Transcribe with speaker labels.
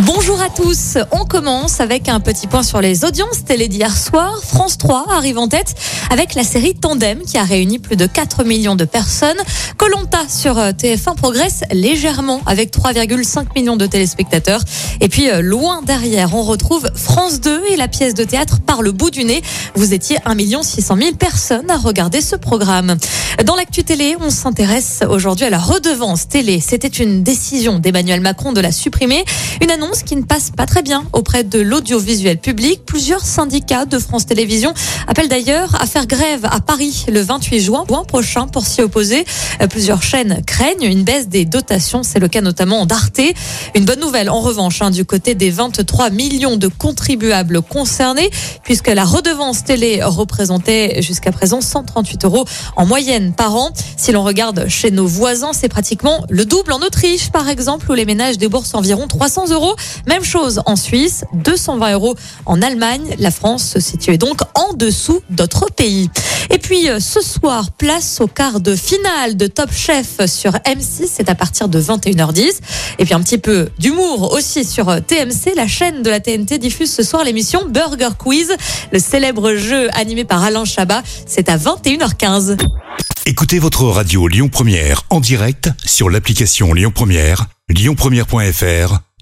Speaker 1: Bonjour à tous. On commence avec un petit point sur les audiences télé d'hier soir. France 3 arrive en tête avec la série Tandem qui a réuni plus de 4 millions de personnes. Colanta sur euh, TF1 progresse légèrement avec 3,5 millions de téléspectateurs. Et puis euh, loin derrière, on retrouve France 2 et la pièce de théâtre par le bout du nez. Vous étiez 1 600 000 personnes à regarder ce programme. Dans l'actu télé, on s'intéresse aujourd'hui à la redevance télé. C'était une décision d'Emmanuel Macron de la supprimer. Qui ne passe pas très bien auprès de l'audiovisuel public. Plusieurs syndicats de France Télévisions appellent d'ailleurs à faire grève à Paris le 28 juin, juin prochain pour s'y opposer. Euh, plusieurs chaînes craignent une baisse des dotations. C'est le cas notamment d'Arte. Une bonne nouvelle en revanche hein, du côté des 23 millions de contribuables concernés puisque la redevance télé représentait jusqu'à présent 138 euros en moyenne par an. Si l'on regarde chez nos voisins, c'est pratiquement le double en Autriche par exemple où les ménages déboursent environ 300 euros. Même chose en Suisse, 220 euros en Allemagne. La France se situe donc en dessous d'autres pays. Et puis euh, ce soir, place au quart de finale de Top Chef sur M6. C'est à partir de 21h10. Et puis un petit peu d'humour aussi sur euh, TMC. La chaîne de la TNT diffuse ce soir l'émission Burger Quiz, le célèbre jeu animé par Alain Chabat. C'est à 21h15.
Speaker 2: Écoutez votre radio Lyon Première en direct sur l'application Lyon Première, lyonpremière.fr